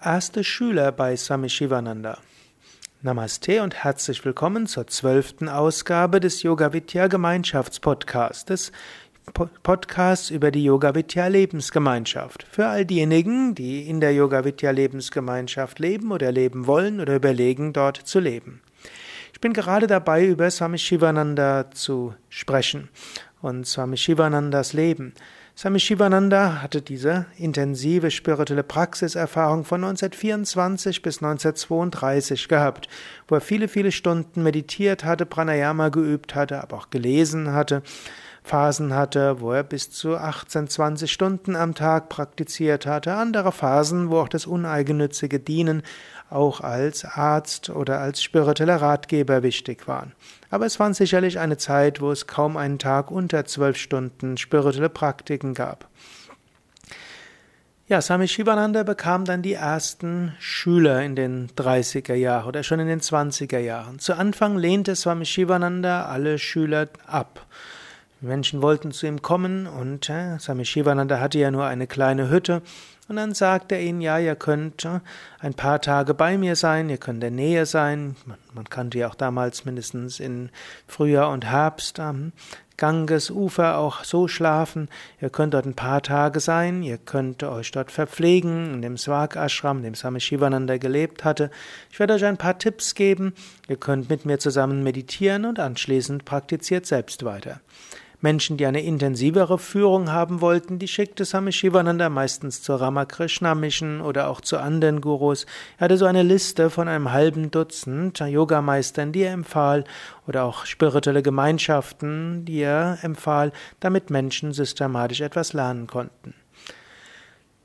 Erste Schüler bei Swami Shivananda. Namaste und herzlich willkommen zur zwölften Ausgabe des Yoga Vidya des Podcasts über die Yoga Vidya Lebensgemeinschaft. Für all diejenigen, die in der Yoga Vidya Lebensgemeinschaft leben oder leben wollen oder überlegen, dort zu leben. Ich bin gerade dabei, über Swami Shivananda zu sprechen und Swami Shivanandas Leben. Swami Shivananda hatte diese intensive spirituelle Praxiserfahrung von 1924 bis 1932 gehabt, wo er viele, viele Stunden meditiert hatte, Pranayama geübt hatte, aber auch gelesen hatte, Phasen hatte, wo er bis zu 18, 20 Stunden am Tag praktiziert hatte, andere Phasen, wo auch das uneigennützige Dienen auch als Arzt oder als spiritueller Ratgeber wichtig waren. Aber es war sicherlich eine Zeit, wo es kaum einen Tag unter zwölf Stunden spirituelle Praktiken gab. Ja, Swami Shivananda bekam dann die ersten Schüler in den 30er Jahren oder schon in den 20er Jahren. Zu Anfang lehnte Swami Shivananda alle Schüler ab. Menschen wollten zu ihm kommen und äh, Swami Shivananda hatte ja nur eine kleine Hütte und dann sagt er ihnen, ja, ihr könnt äh, ein paar Tage bei mir sein, ihr könnt in der Nähe sein. Man, man kannte ja auch damals mindestens in Frühjahr und Herbst am Gangesufer auch so schlafen. Ihr könnt dort ein paar Tage sein, ihr könnt euch dort verpflegen, in dem Swag Ashram, in dem Swami Shivananda gelebt hatte. Ich werde euch ein paar Tipps geben. Ihr könnt mit mir zusammen meditieren und anschließend praktiziert selbst weiter. Menschen, die eine intensivere Führung haben wollten, die schickte Swami Shivananda meistens zur Ramakrishna Mission oder auch zu anderen Gurus. Er hatte so eine Liste von einem halben Dutzend Yogameistern, die er empfahl, oder auch spirituelle Gemeinschaften, die er empfahl, damit Menschen systematisch etwas lernen konnten.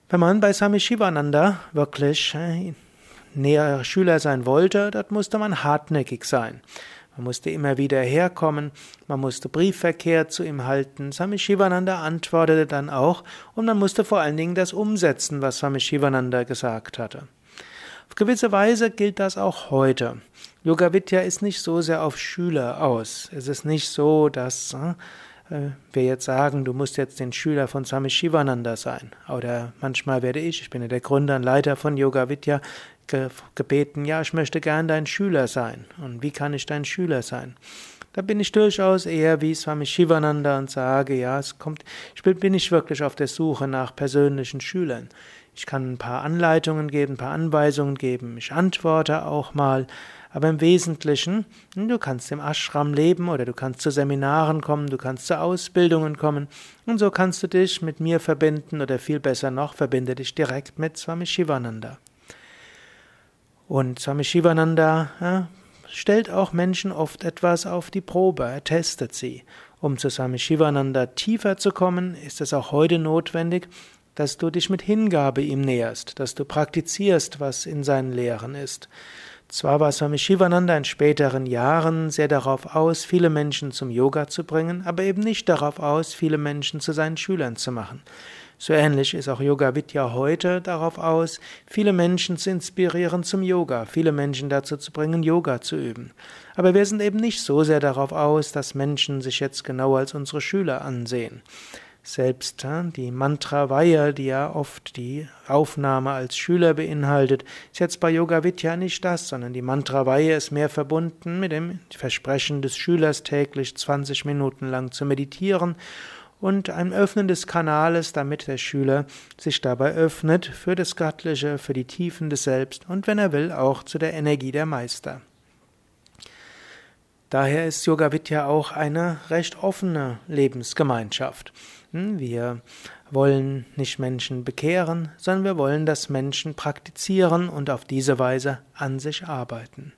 Wenn man bei Swami Shivananda wirklich äh, näher Schüler sein wollte, dort musste man hartnäckig sein. Man musste immer wieder herkommen, man musste Briefverkehr zu ihm halten. Swami Shivananda antwortete dann auch und man musste vor allen Dingen das umsetzen, was Swami Shivananda gesagt hatte. Auf gewisse Weise gilt das auch heute. Yoga Vidya ist nicht so sehr auf Schüler aus. Es ist nicht so, dass äh, wir jetzt sagen, du musst jetzt den Schüler von Swami Shivananda sein. Oder manchmal werde ich, ich bin ja der Gründer und Leiter von Yoga Vidya, gebeten, ja, ich möchte gern dein Schüler sein. Und wie kann ich dein Schüler sein? Da bin ich durchaus eher wie Swami Shivananda und sage, ja, es kommt, ich bin nicht wirklich auf der Suche nach persönlichen Schülern. Ich kann ein paar Anleitungen geben, ein paar Anweisungen geben. Ich antworte auch mal. Aber im Wesentlichen, du kannst im Ashram leben oder du kannst zu Seminaren kommen, du kannst zu Ausbildungen kommen. Und so kannst du dich mit mir verbinden oder viel besser noch, verbinde dich direkt mit Swami Shivananda. Und Swami Shivananda ja, stellt auch Menschen oft etwas auf die Probe, er testet sie. Um zu Swami Shivananda tiefer zu kommen, ist es auch heute notwendig, dass du dich mit Hingabe ihm näherst, dass du praktizierst, was in seinen Lehren ist. Zwar war Swami Shivananda in späteren Jahren sehr darauf aus, viele Menschen zum Yoga zu bringen, aber eben nicht darauf aus, viele Menschen zu seinen Schülern zu machen. So ähnlich ist auch Yoga Vidya heute darauf aus, viele Menschen zu inspirieren zum Yoga, viele Menschen dazu zu bringen, Yoga zu üben. Aber wir sind eben nicht so sehr darauf aus, dass Menschen sich jetzt genau als unsere Schüler ansehen. Selbst die Mantra-Weihe, die ja oft die Aufnahme als Schüler beinhaltet, ist jetzt bei Yoga Vidya nicht das, sondern die Mantra-Weihe ist mehr verbunden mit dem Versprechen des Schülers täglich 20 Minuten lang zu meditieren und ein Öffnen des Kanales, damit der Schüler sich dabei öffnet für das Göttliche, für die Tiefen des Selbst und wenn er will auch zu der Energie der Meister. Daher ist Yoga Vidya auch eine recht offene Lebensgemeinschaft. Hm, wir wollen nicht Menschen bekehren, sondern wir wollen, dass Menschen praktizieren und auf diese Weise an sich arbeiten.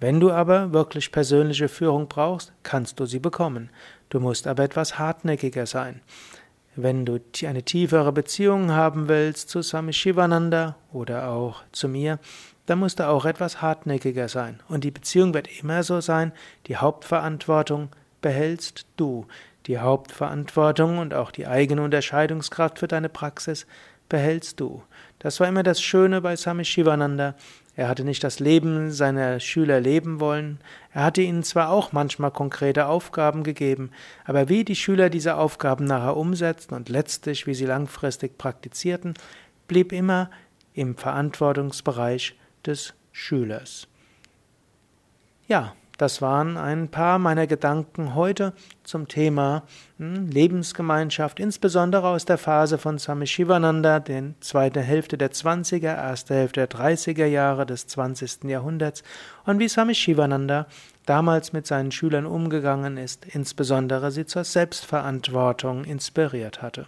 Wenn du aber wirklich persönliche Führung brauchst, kannst du sie bekommen. Du musst aber etwas hartnäckiger sein. Wenn du eine tiefere Beziehung haben willst zu Swami Shivananda oder auch zu mir, dann musst du auch etwas hartnäckiger sein. Und die Beziehung wird immer so sein, die Hauptverantwortung behältst du. Die Hauptverantwortung und auch die eigene Unterscheidungskraft für deine Praxis behältst du. Das war immer das Schöne bei Swami Shivananda. Er hatte nicht das Leben seiner Schüler leben wollen. Er hatte ihnen zwar auch manchmal konkrete Aufgaben gegeben, aber wie die Schüler diese Aufgaben nachher umsetzten und letztlich wie sie langfristig praktizierten, blieb immer im Verantwortungsbereich des Schülers. Ja, das waren ein paar meiner Gedanken heute zum Thema hm, Lebensgemeinschaft, insbesondere aus der Phase von Swami Shivananda, der zweite Hälfte der 20er, erste Hälfte der 30er Jahre des 20. Jahrhunderts und wie Swami Shivananda damals mit seinen Schülern umgegangen ist, insbesondere sie zur Selbstverantwortung inspiriert hatte.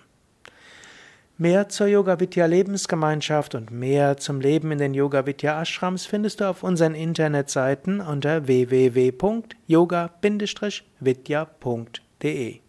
Mehr zur Yoga Vidya Lebensgemeinschaft und mehr zum Leben in den Yoga Vidya Ashrams findest du auf unseren Internetseiten unter www.yoga-vidya.de